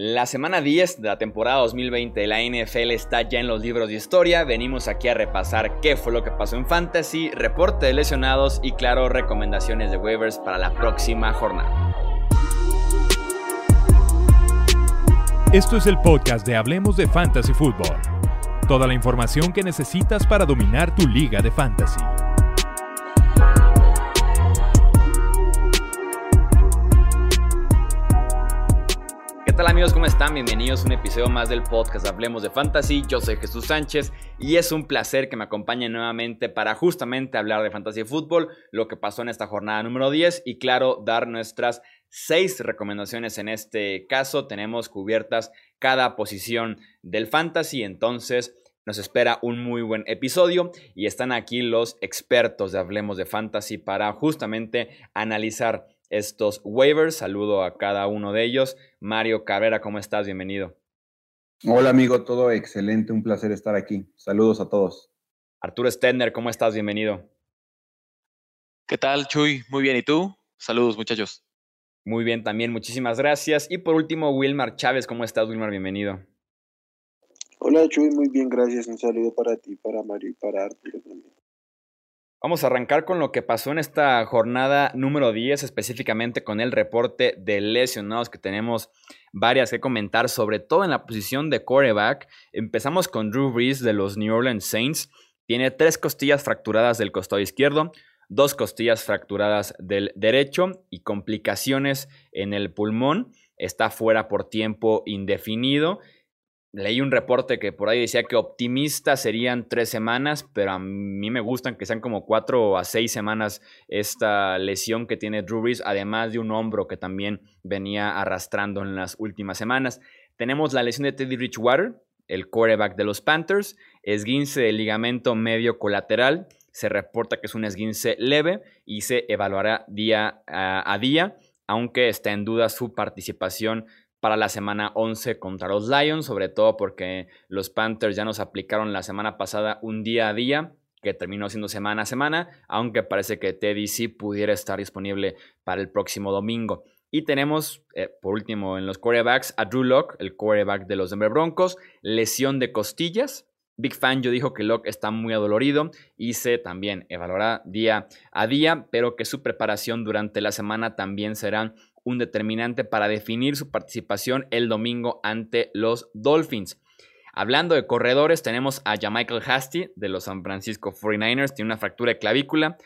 La semana 10 de la temporada 2020 de la NFL está ya en los libros de historia. Venimos aquí a repasar qué fue lo que pasó en Fantasy, reporte de lesionados y claro, recomendaciones de waivers para la próxima jornada. Esto es el podcast de Hablemos de Fantasy Football. Toda la información que necesitas para dominar tu liga de fantasy. Tal amigos? ¿Cómo están? Bienvenidos a un episodio más del podcast Hablemos de Fantasy. Yo soy Jesús Sánchez y es un placer que me acompañen nuevamente para justamente hablar de Fantasy Fútbol, lo que pasó en esta jornada número 10 y claro, dar nuestras seis recomendaciones en este caso. Tenemos cubiertas cada posición del Fantasy, entonces nos espera un muy buen episodio y están aquí los expertos de Hablemos de Fantasy para justamente analizar estos waivers. Saludo a cada uno de ellos. Mario Cabrera, ¿cómo estás? Bienvenido. Hola amigo, todo excelente, un placer estar aquí. Saludos a todos. Arturo Stender, ¿cómo estás? Bienvenido. ¿Qué tal, Chuy? Muy bien, ¿y tú? Saludos, muchachos. Muy bien, también, muchísimas gracias. Y por último, Wilmar Chávez, ¿cómo estás, Wilmar? Bienvenido. Hola, Chuy, muy bien, gracias. Un saludo para ti, para Mario y para Arturo también. Vamos a arrancar con lo que pasó en esta jornada número 10, específicamente con el reporte de lesionados que tenemos varias que comentar, sobre todo en la posición de quarterback. Empezamos con Drew Brees de los New Orleans Saints. Tiene tres costillas fracturadas del costado izquierdo, dos costillas fracturadas del derecho y complicaciones en el pulmón. Está fuera por tiempo indefinido Leí un reporte que por ahí decía que optimista serían tres semanas, pero a mí me gustan que sean como cuatro a seis semanas esta lesión que tiene Drew Brees, además de un hombro que también venía arrastrando en las últimas semanas. Tenemos la lesión de Teddy Richwater, el quarterback de los Panthers, esguince del ligamento medio colateral. Se reporta que es un esguince leve y se evaluará día a día, aunque está en duda su participación para la semana 11 contra los Lions, sobre todo porque los Panthers ya nos aplicaron la semana pasada un día a día, que terminó siendo semana a semana, aunque parece que Teddy sí pudiera estar disponible para el próximo domingo. Y tenemos, eh, por último, en los quarterbacks, a Drew Locke, el quarterback de los Denver Broncos, lesión de costillas. Big Fan yo dijo que Locke está muy adolorido y se también evaluará día a día, pero que su preparación durante la semana también será un determinante para definir su participación el domingo ante los Dolphins. Hablando de corredores, tenemos a Jamichael Hasty de los San Francisco 49ers, tiene una fractura de clavícula,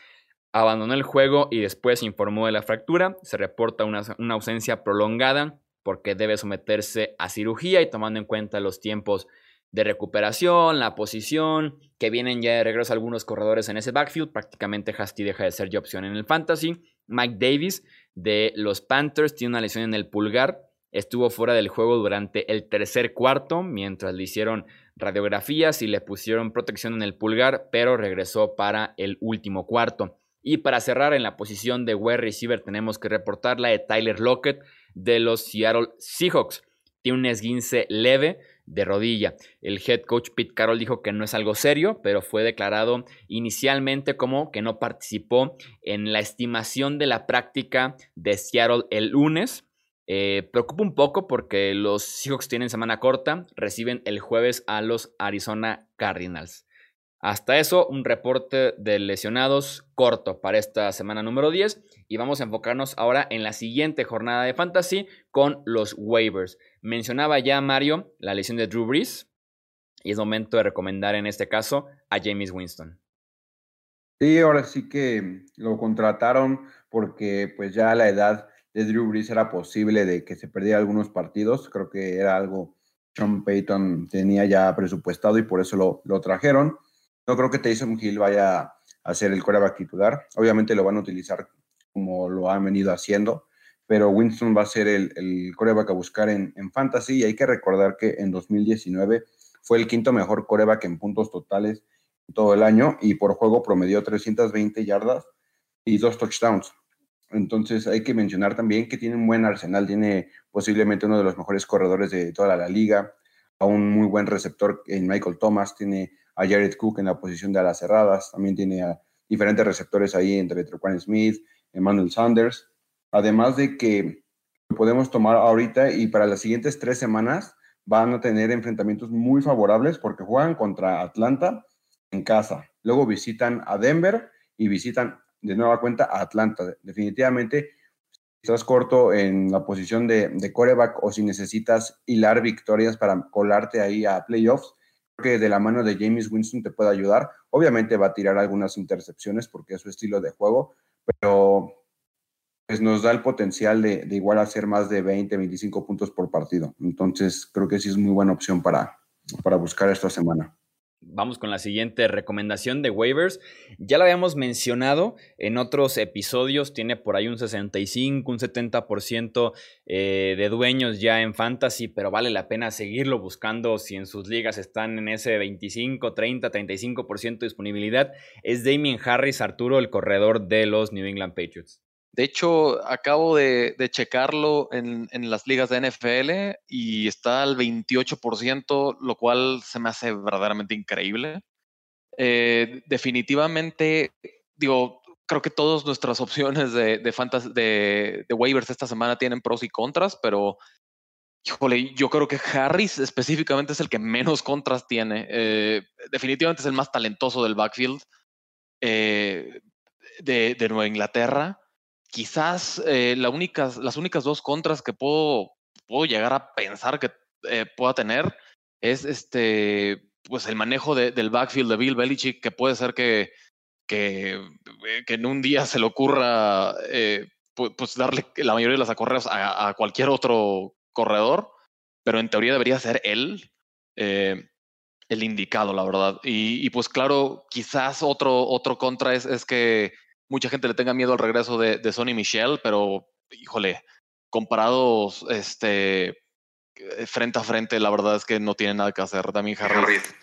abandonó el juego y después informó de la fractura, se reporta una, una ausencia prolongada porque debe someterse a cirugía y tomando en cuenta los tiempos de recuperación, la posición, que vienen ya de regreso algunos corredores en ese backfield, prácticamente Hasty deja de ser ya opción en el fantasy. Mike Davis de los Panthers tiene una lesión en el pulgar, estuvo fuera del juego durante el tercer cuarto mientras le hicieron radiografías y le pusieron protección en el pulgar, pero regresó para el último cuarto. Y para cerrar en la posición de wide receiver tenemos que reportar la de Tyler Lockett de los Seattle Seahawks. Tiene un esguince leve, de rodilla. El head coach Pete Carroll dijo que no es algo serio, pero fue declarado inicialmente como que no participó en la estimación de la práctica de Seattle el lunes. Eh, preocupa un poco porque los Seahawks tienen semana corta, reciben el jueves a los Arizona Cardinals. Hasta eso, un reporte de lesionados corto para esta semana número 10 y vamos a enfocarnos ahora en la siguiente jornada de fantasy con los waivers. Mencionaba ya Mario la lesión de Drew Brees y es momento de recomendar en este caso a James Winston. Sí, ahora sí que lo contrataron porque pues ya la edad de Drew Brees era posible de que se perdiera algunos partidos. Creo que era algo Sean Payton tenía ya presupuestado y por eso lo, lo trajeron. No creo que Taysom Hill vaya a ser el quarterback titular. Obviamente lo van a utilizar como lo han venido haciendo, pero Winston va a ser el, el coreback a buscar en, fantasy y hay que recordar que en 2019 fue el quinto mejor coreback en puntos totales todo el año y por juego promedió 320 yardas y dos touchdowns. Entonces hay que mencionar también que tiene un buen arsenal, tiene posiblemente uno de los mejores corredores de toda la liga, a un muy buen receptor en Michael Thomas, tiene a Jared Cook en la posición de alas cerradas, también tiene a diferentes receptores ahí entre Trequan Smith, Emmanuel Sanders, además de que lo podemos tomar ahorita y para las siguientes tres semanas van a tener enfrentamientos muy favorables porque juegan contra Atlanta en casa. Luego visitan a Denver y visitan de nueva cuenta a Atlanta. Definitivamente, si estás corto en la posición de, de coreback o si necesitas hilar victorias para colarte ahí a playoffs, que de la mano de James Winston te puede ayudar. Obviamente va a tirar algunas intercepciones porque es su estilo de juego, pero pues nos da el potencial de, de igual hacer más de 20, 25 puntos por partido. Entonces, creo que sí es muy buena opción para, para buscar esta semana. Vamos con la siguiente recomendación de waivers. Ya la habíamos mencionado en otros episodios, tiene por ahí un 65, un 70% eh, de dueños ya en fantasy, pero vale la pena seguirlo buscando si en sus ligas están en ese 25, 30, 35% de disponibilidad. Es Damien Harris Arturo, el corredor de los New England Patriots. De hecho, acabo de, checarlo en, las ligas de NFL y está al 28%, lo cual se me hace verdaderamente increíble. Eh, definitivamente, digo, creo que todas nuestras opciones de, de, de, waivers esta semana tienen pros y contras, pero híjole, yo creo que Harris específicamente es el que menos contras tiene. Eh, definitivamente es el más talentoso del backfield eh, de, de Nueva Inglaterra quizás eh, las únicas dos contras que puedo, llegar a pensar que eh, pueda tener es este, pues el manejo del backfield de Bill Belichick, que puede ser que, eh, en un día se le ocurra pues, darle la mayoría de las acorreos a, cualquier otro corredor, pero en teoría debería ser él el indicado, la verdad. Y, pues claro, quizás otro, otro contra es que mucha gente le tenga miedo al regreso de, de Sonny Michel, pero híjole, comparados este, eh, frente a frente, la verdad es que no tiene nada que hacer. También Harris es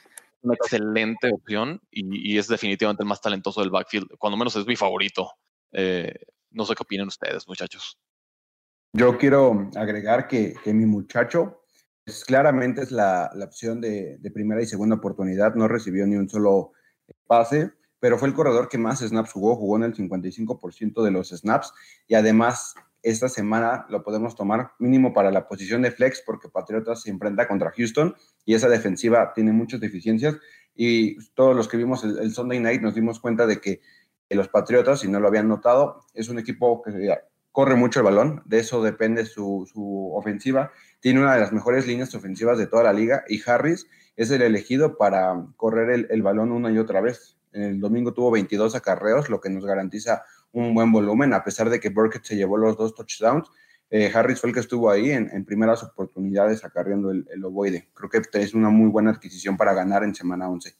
una excelente opción y, es definitivamente el más talentoso del backfield. Cuando menos es mi favorito. Eh, no sé qué opinan ustedes, muchachos. Yo quiero agregar que, que mi muchacho pues, claramente es la, la opción de, de, primera y segunda oportunidad. No recibió ni un solo pase pero fue el corredor que más snaps jugó, jugó en el 55% de los snaps y además esta semana lo podemos tomar mínimo para la posición de flex porque Patriotas se enfrenta contra Houston y esa defensiva tiene muchas deficiencias y todos los que vimos el, Sunday Night nos dimos cuenta de que los Patriotas, si no lo habían notado, es un equipo que corre mucho el balón, de eso depende su, ofensiva, tiene una de las mejores líneas ofensivas de toda la liga y Harris es el elegido para correr el balón una y otra vez. El domingo tuvo 22 acarreos, lo que nos garantiza un buen volumen, a pesar de que Burkett se llevó los dos touchdowns. Eh, Harris fue el que estuvo ahí en, primeras oportunidades acarreando el, el, ovoide. Creo que es una muy buena adquisición para ganar en semana 11.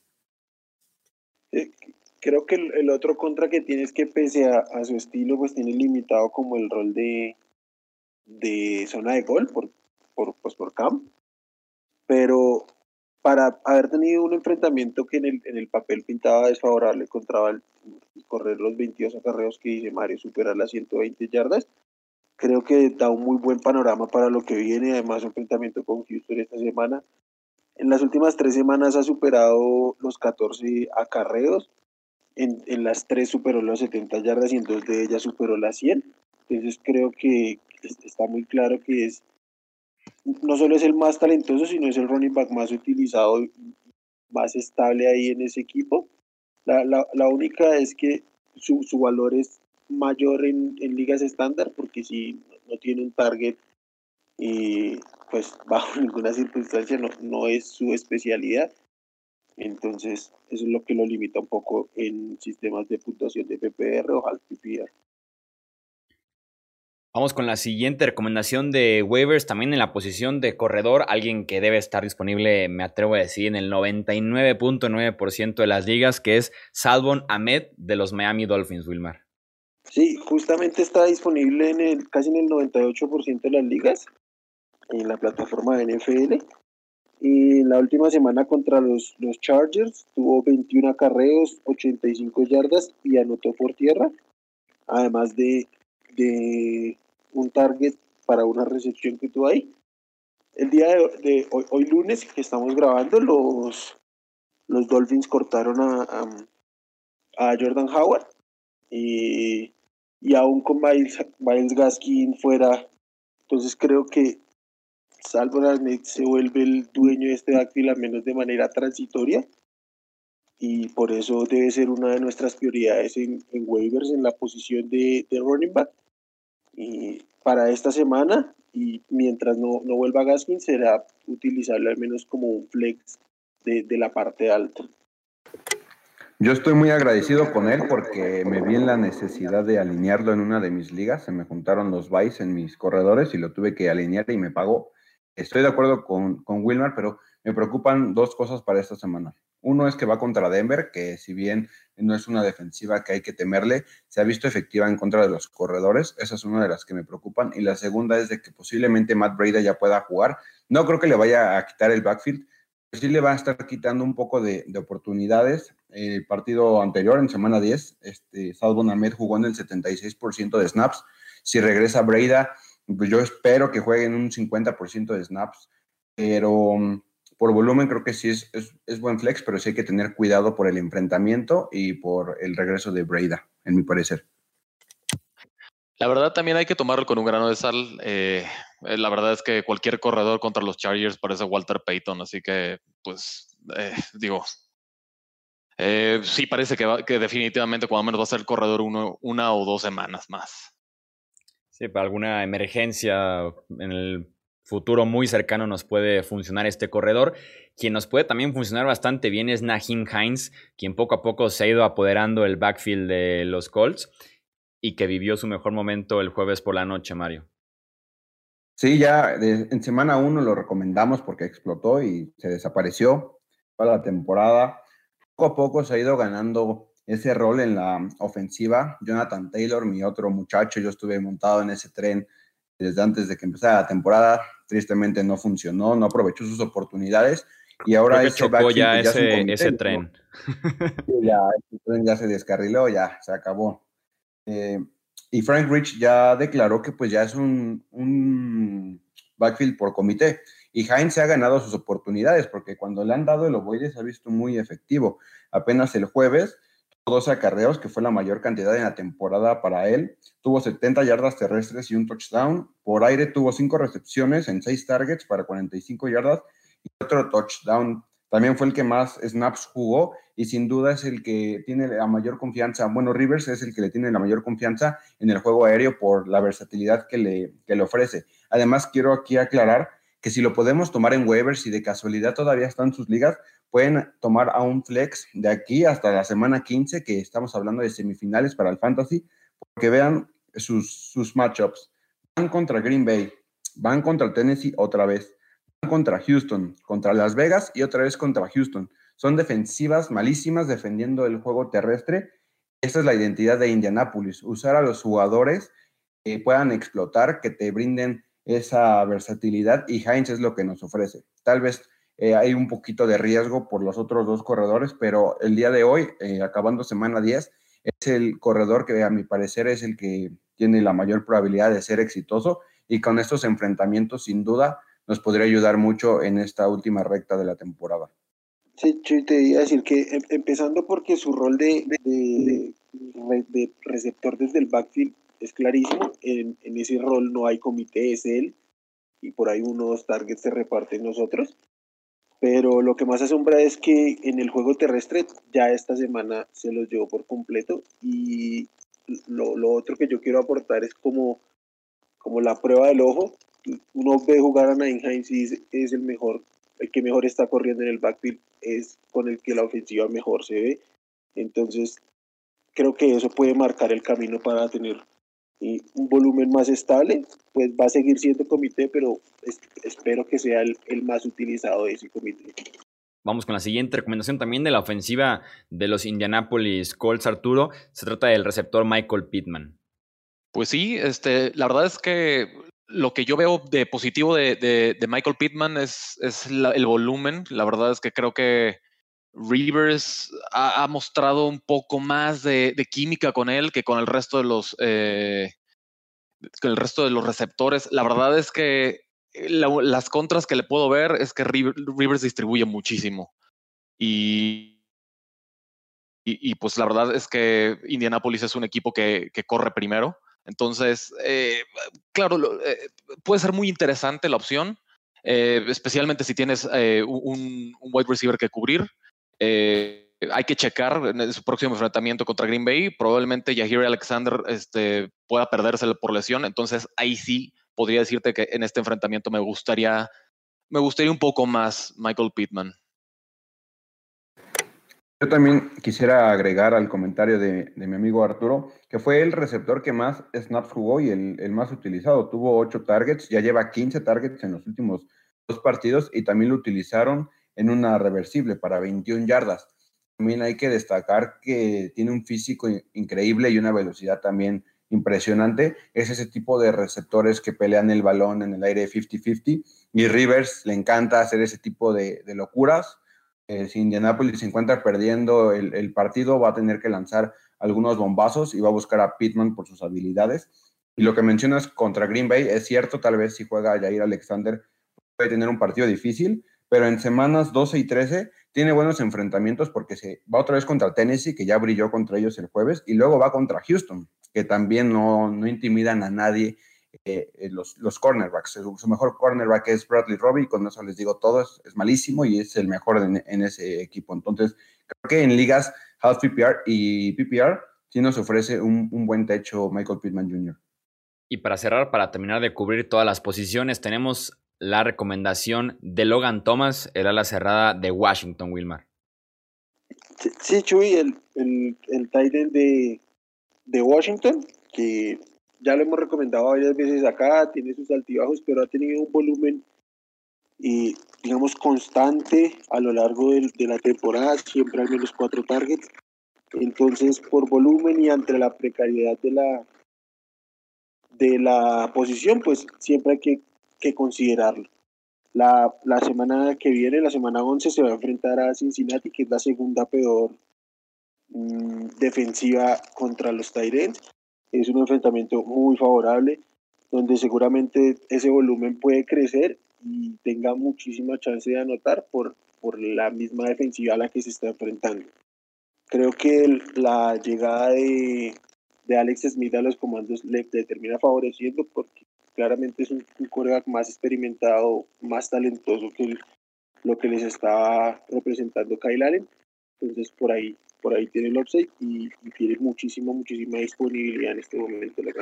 Eh, creo que el, otro contra que tiene es que pese a, su estilo, pues tiene limitado como el rol de, zona de gol por, por, pues por. Pero para haber tenido un enfrentamiento que en el, en el papel pintaba desfavorable contra el, correr los 22 acarreos que dice Mario, superar las 120 yardas, creo que da un muy buen panorama para lo que viene. Además, enfrentamiento con Houston esta semana. En las últimas tres semanas ha superado los 14 acarreos. En, en las tres superó las 70 yardas y en dos de ellas superó las 100. Entonces creo que está muy claro que es no solo es el más talentoso, sino es el running back más utilizado, más estable ahí en ese equipo. La, la, la única es que su, su, valor es mayor en, en ligas estándar, porque si no tiene un target, y pues bajo ninguna circunstancia no, no es su especialidad. Entonces, eso es lo que lo limita un poco en sistemas de puntuación de PPR o half PPR. Vamos con la siguiente recomendación de waivers, también en la posición de corredor, alguien que debe estar disponible, me atrevo a decir, en el 99.9% de las ligas, que es Salvon Ahmed de los Miami Dolphins, Wilmar. Sí, justamente está disponible en el, casi en el 98% de las ligas, en la plataforma de NFL. Y la última semana contra los, los Chargers tuvo 21 acarreos, 85 yardas y anotó por tierra, además de de un target para una recepción que tuvo ahí. El día de, hoy, lunes que estamos grabando, los, los Dolphins cortaron a, a, Jordan Howard y, y aún con Miles, Gaskin fuera, Entonces creo que Salvo se vuelve el dueño de este backfield al menos de manera transitoria y por eso debe ser una de nuestras prioridades en, waivers en la posición de, running back. Y para esta semana y mientras no, no vuelva Gaskin será utilizable al menos como un flex de, de la parte alta. Yo estoy muy agradecido con él porque me vi en la necesidad de alinearlo en una de mis ligas. Se me juntaron los buys en mis corredores y lo tuve que alinear y me pagó. Estoy de acuerdo con, con Wilmar, pero me preocupan dos cosas para esta semana. Uno es que va contra Denver, que si bien no es una defensiva que hay que temerle, se ha visto efectiva en contra de los corredores. Esa es una de las que me preocupan. Y la segunda es de que posiblemente Matt Breda ya pueda jugar. No creo que le vaya a quitar el backfield, pero sí le va a estar quitando un poco de, de oportunidades. El partido anterior, en semana 10, este, Salvon Ahmed jugó en el 76% de snaps. Si regresa Breda, pues yo espero que jueguen un 50% de snaps, pero por volumen creo que sí es, es, buen flex, pero sí hay que tener cuidado por el enfrentamiento y por el regreso de Breda, en mi parecer. La verdad también hay que tomarlo con un grano de sal. Eh, eh, la verdad es que cualquier corredor contra los Chargers parece Walter Payton, así que pues eh, digo, sí parece que, que definitivamente cuando menos va a ser el corredor uno, una o dos semanas más. Sí, para alguna emergencia en el futuro muy cercano nos puede funcionar este corredor. Quien nos puede también funcionar bastante bien es Nahim Hines, quien poco a poco se ha ido apoderando el backfield de los Colts y que vivió su mejor momento el jueves por la noche, Mario. Sí, ya en semana uno lo recomendamos porque explotó y se desapareció para la temporada. Poco a poco se ha ido ganando ese rol en la ofensiva. Jonathan Taylor, mi otro muchacho, yo estuve montado en ese tren desde antes de que empezara la temporada tristemente no funcionó, no aprovechó sus oportunidades y ahora ese chocó ya, ese, ese tren. ya, ese tren ya se descarriló, ya se acabó. Eh, y Frank Rich ya declaró que pues ya es un, un backfield por comité. Y Heinz se ha ganado sus oportunidades porque cuando le han dado el ovoide se ha visto muy efectivo. Apenas el jueves 12 acarreos, que fue la mayor cantidad en la temporada para él. Tuvo 70 yardas terrestres y un touchdown. Por aire tuvo 5 recepciones en 6 targets para 45 yardas y otro touchdown. También fue el que más snaps jugó y sin duda es el que tiene la mayor confianza. Bueno, Rivers es el que le tiene la mayor confianza en el juego aéreo por la versatilidad que le, que le ofrece. Además, quiero aquí aclarar que si lo podemos tomar en waivers y de casualidad todavía están sus ligas, pueden tomar a un flex de aquí hasta la semana 15, que estamos hablando de semifinales para el fantasy, porque vean sus, sus matchups. Van contra Green Bay, van contra Tennessee otra vez, van contra Houston, contra Las Vegas y otra vez contra Houston. Son defensivas malísimas defendiendo el juego terrestre. Esta es la identidad de Indianapolis, usar a los jugadores que puedan explotar, que te brinden esa versatilidad y Heinz es lo que nos ofrece. Tal vez eh, hay un poquito de riesgo por los otros dos corredores, pero el día de hoy, eh, acabando semana 10, es el corredor que a mi parecer es el que tiene la mayor probabilidad de ser exitoso y con estos enfrentamientos sin duda nos podría ayudar mucho en esta última recta de la temporada. Sí, yo te iba a decir que em, empezando porque su rol de, de, de receptor desde el backfield es clarísimo. En, ese rol no hay comité, es él. Y por ahí unos targets se reparten nosotros. Pero lo que más asombra es que en el juego terrestre ya esta semana se los llevó por completo. Y lo, otro que yo quiero aportar es como, como la prueba del ojo. Uno ve jugar a Nine Hines y es el mejor, el que mejor está corriendo en el backfield, es con el que la ofensiva mejor se ve. Entonces, creo que eso puede marcar el camino para tener y un volumen más estable, pues va a seguir siendo comité, pero espero que sea el, el, más utilizado de ese comité. Vamos con la siguiente recomendación también de la ofensiva de los Indianapolis Colts, Arturo. Se trata del receptor Michael Pittman. Pues sí, este, la verdad es que lo que yo veo de positivo de, de, de Michael Pittman es, es la, el volumen. La verdad es que creo que Rivers ha, mostrado un poco más de, química con él que con el resto de los eh, el resto de los receptores. La verdad es que la, las contras que le puedo ver es que Rivers distribuye muchísimo. Y, y, pues la verdad es que Indianapolis es un equipo que, corre primero. Entonces, eh, claro, eh, puede ser muy interesante la opción, eh, especialmente si tienes un, wide receiver que cubrir. Hay que checar en su próximo enfrentamiento contra Green Bay. Probablemente Yahir Alexander este, pueda perderse por lesión. Entonces, ahí sí podría decirte que en este enfrentamiento me gustaría, me gustaría un poco más Michael Pittman. Yo también quisiera agregar al comentario de, mi amigo Arturo, que fue el receptor que más snaps jugó y el, más utilizado. Tuvo ocho targets, ya lleva 15 targets en los últimos dos partidos y también lo utilizaron en una reversible para 21 yardas. También hay que destacar que tiene un físico increíble y una velocidad también impresionante. Es ese tipo de receptores que pelean el balón en el aire 50-50 y Rivers le encanta hacer ese tipo de locuras eh, si Indianapolis se encuentra perdiendo el, partido, va a tener que lanzar algunos bombazos y va a buscar a Pittman por sus habilidades. Y lo que mencionas contra Green Bay es cierto, tal vez si juega Jair Alexander puede tener un partido difícil, pero en semanas 12 y 13 tiene buenos enfrentamientos porque se va otra vez contra Tennessee, que ya brilló contra ellos el jueves, y luego va contra Houston, que también no, no intimidan a nadie eh, eh, los, los, cornerbacks. Su, mejor cornerback es Bradley Robbie, con eso les digo todo, es, malísimo y es el mejor en, ese equipo. Entonces, creo que en ligas half PPR y PPR sí nos ofrece un, un buen techo Michael Pittman Jr. Y para cerrar, para terminar de cubrir todas las posiciones, tenemos la recomendación de Logan Thomas, el ala cerrada de Washington, Wilmar. Sí, Chuy, el, el, el Titan de, de Washington, que ya lo hemos recomendado varias veces acá, tiene sus altibajos, pero ha tenido un volumen y digamos constante a lo largo de, la temporada, siempre al menos cuatro targets. Entonces, por volumen y ante la precariedad de la de la posición, pues siempre hay que, que considerarlo. La, la, semana que viene, la semana 11, se va a enfrentar a Cincinnati, que es la segunda peor mm, defensiva contra los Tyrants es un enfrentamiento muy favorable, donde seguramente ese volumen puede crecer y tenga muchísima chance de anotar por, por la misma defensiva a la que se está enfrentando. Creo que la llegada de, de Alex Smith a los comandos le, termina favoreciendo porque claramente es un, un más experimentado, más talentoso que lo que les estaba representando Kyle Allen. Entonces por ahí por ahí tiene el upside y, tiene muchísima, muchísima disponibilidad en este momento la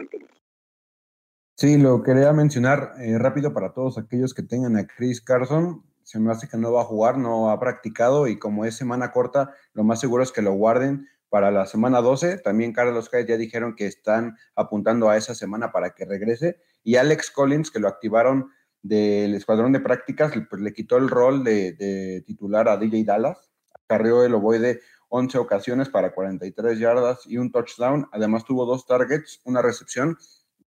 Sí, lo quería mencionar eh, rápido para todos aquellos que tengan a Chris Carson. Se me hace que no va a jugar, no ha practicado y como es semana corta, lo más seguro es que lo guarden para la semana 12. También Carlos Hyde ya dijeron que están apuntando a esa semana para que regrese. Y Alex Collins, que lo activaron del escuadrón de prácticas, pues le quitó el rol de, de titular a DJ Dallas. Carrió el ovoide 11 ocasiones para 43 yardas y un touchdown. Además tuvo dos targets, una recepción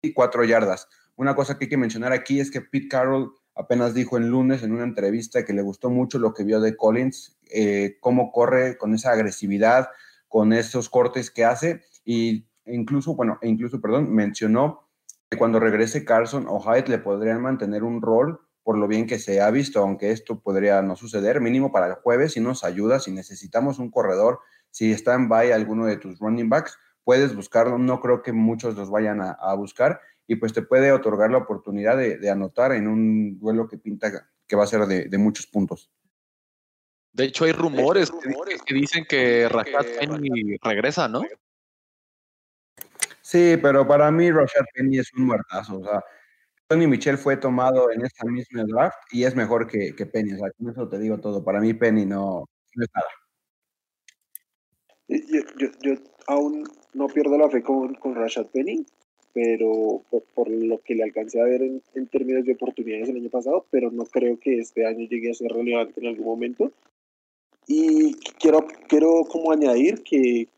y cuatro yardas. Una cosa que hay que mencionar aquí es que Pete Carroll apenas dijo el lunes en una entrevista que le gustó mucho lo que vio de Collins, eh, cómo corre con esa agresividad, con esos cortes que hace y incluso, bueno, e incluso, perdón, mencionó que cuando regrese Carson o Hyde le podrían mantener un rol por lo bien que se ha visto, aunque esto podría no suceder, mínimo para el jueves, si nos ayuda, si necesitamos un corredor, si está en bye alguno de tus running backs, puedes buscarlo, no creo que muchos los vayan a, buscar y pues te puede otorgar la oportunidad de, anotar en un duelo que pinta que va a ser de, muchos puntos. De hecho, hay rumores, que, dicen que Rashad Penny regresa, ¿no? Sí, pero para mí Rashad Penny es un muertazo. O sea, Tony Michel fue tomado en esta misma draft y es mejor que, que Penny. O sea, con eso te digo todo. Para mí, Penny no, es nada. Yo, yo, aún no pierdo la fe con, con Rashad Penny, pero por, lo que le alcancé a ver en, en, términos de oportunidades el año pasado, pero no creo que este año llegue a ser relevante en algún momento. Y quiero, quiero como añadir que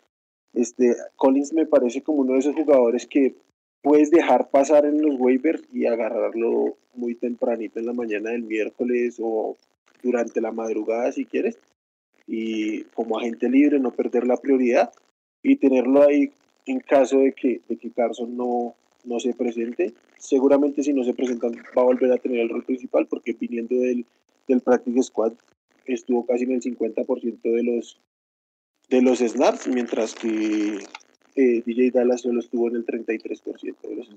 este, Collins me parece como uno de esos jugadores que puedes dejar pasar en los waivers y agarrarlo muy tempranito en la mañana del miércoles o durante la madrugada si quieres y como agente libre no perder la prioridad y tenerlo ahí en caso de que, de que Carson no, no se presente. Seguramente si no se presenta va a volver a tener el rol principal porque viniendo del, del Practice Squad estuvo casi en el 50% de los, de los snaps, mientras que eh, DJ Dallas solo estuvo en el 33% de los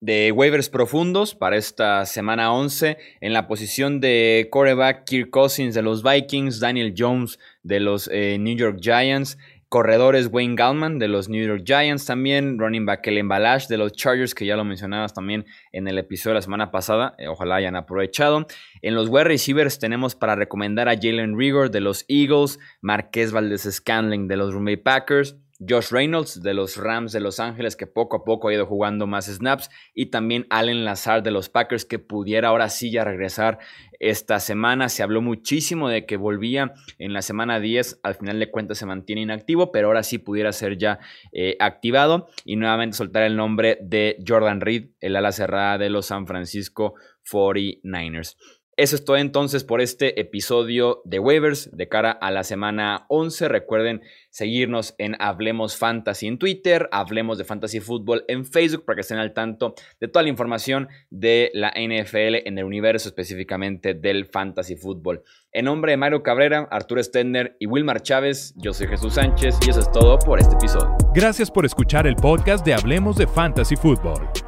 de waivers profundos para esta semana 11. En la posición de coreback, Kirk Cousins de los Vikings, Daniel Jones de los eh, New York Giants, corredores Wayne Gallman de los New York Giants también, running back el Embalash de los Chargers, que ya lo mencionabas también en el episodio de la semana pasada, eh, ojalá hayan aprovechado. En los wide receivers tenemos para recomendar a Jalen Rigor de los Eagles, Marqués Valdez Scanling de los Green Packers, Josh Reynolds de los Rams de Los Ángeles, que poco a poco ha ido jugando más snaps, y también Allen Lazar de los Packers, que pudiera ahora sí ya regresar esta semana. Se habló muchísimo de que volvía en la semana 10, al final de cuentas se mantiene inactivo, pero ahora sí pudiera ser ya eh, activado. Y nuevamente soltar el nombre de Jordan Reed, el ala cerrada de los San Francisco 49ers. Eso es todo entonces por este episodio de waivers de cara a la semana 11. Recuerden seguirnos en Hablemos Fantasy en Twitter, Hablemos de Fantasy Fútbol en Facebook para que estén al tanto de toda la información de la NFL en el universo específicamente del Fantasy Fútbol. En nombre de Mario Cabrera, Arturo Stender y Wilmar Chávez, yo soy Jesús Sánchez y eso es todo por este episodio. Gracias por escuchar el podcast de Hablemos de Fantasy Fútbol.